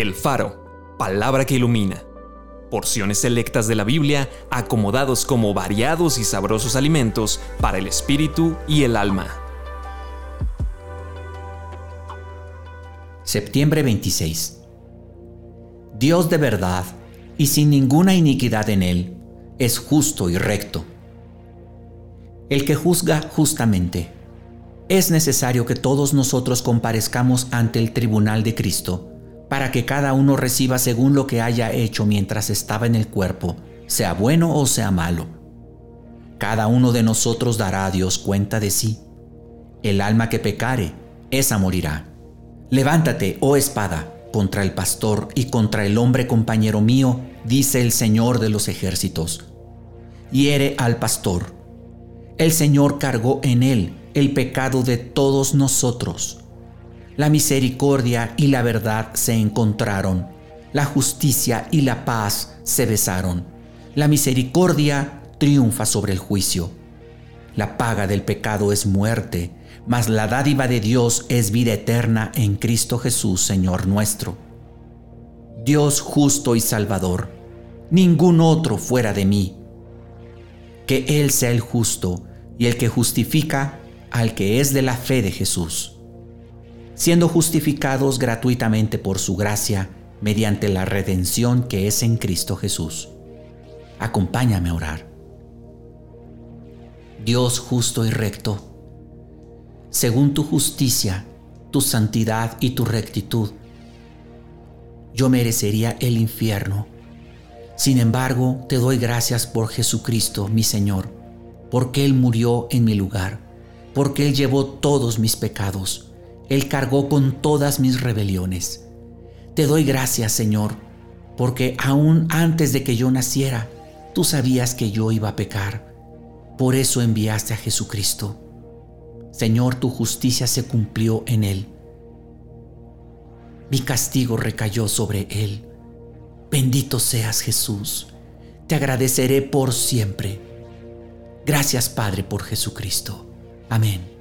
El Faro, palabra que ilumina. Porciones selectas de la Biblia acomodados como variados y sabrosos alimentos para el espíritu y el alma. Septiembre 26. Dios de verdad y sin ninguna iniquidad en él, es justo y recto. El que juzga justamente. Es necesario que todos nosotros comparezcamos ante el tribunal de Cristo para que cada uno reciba según lo que haya hecho mientras estaba en el cuerpo, sea bueno o sea malo. Cada uno de nosotros dará a Dios cuenta de sí. El alma que pecare, esa morirá. Levántate, oh espada, contra el pastor y contra el hombre compañero mío, dice el Señor de los ejércitos. Hiere al pastor. El Señor cargó en él el pecado de todos nosotros la misericordia y la verdad se encontraron, la justicia y la paz se besaron. La misericordia triunfa sobre el juicio. La paga del pecado es muerte, mas la dádiva de Dios es vida eterna en Cristo Jesús, Señor nuestro. Dios justo y salvador, ningún otro fuera de mí. Que Él sea el justo y el que justifica al que es de la fe de Jesús siendo justificados gratuitamente por su gracia mediante la redención que es en Cristo Jesús. Acompáñame a orar. Dios justo y recto, según tu justicia, tu santidad y tu rectitud, yo merecería el infierno. Sin embargo, te doy gracias por Jesucristo, mi Señor, porque Él murió en mi lugar, porque Él llevó todos mis pecados él cargó con todas mis rebeliones. Te doy gracias, Señor, porque aún antes de que yo naciera, tú sabías que yo iba a pecar. Por eso enviaste a Jesucristo. Señor, tu justicia se cumplió en Él. Mi castigo recayó sobre Él. Bendito seas Jesús. Te agradeceré por siempre. Gracias Padre por Jesucristo. Amén.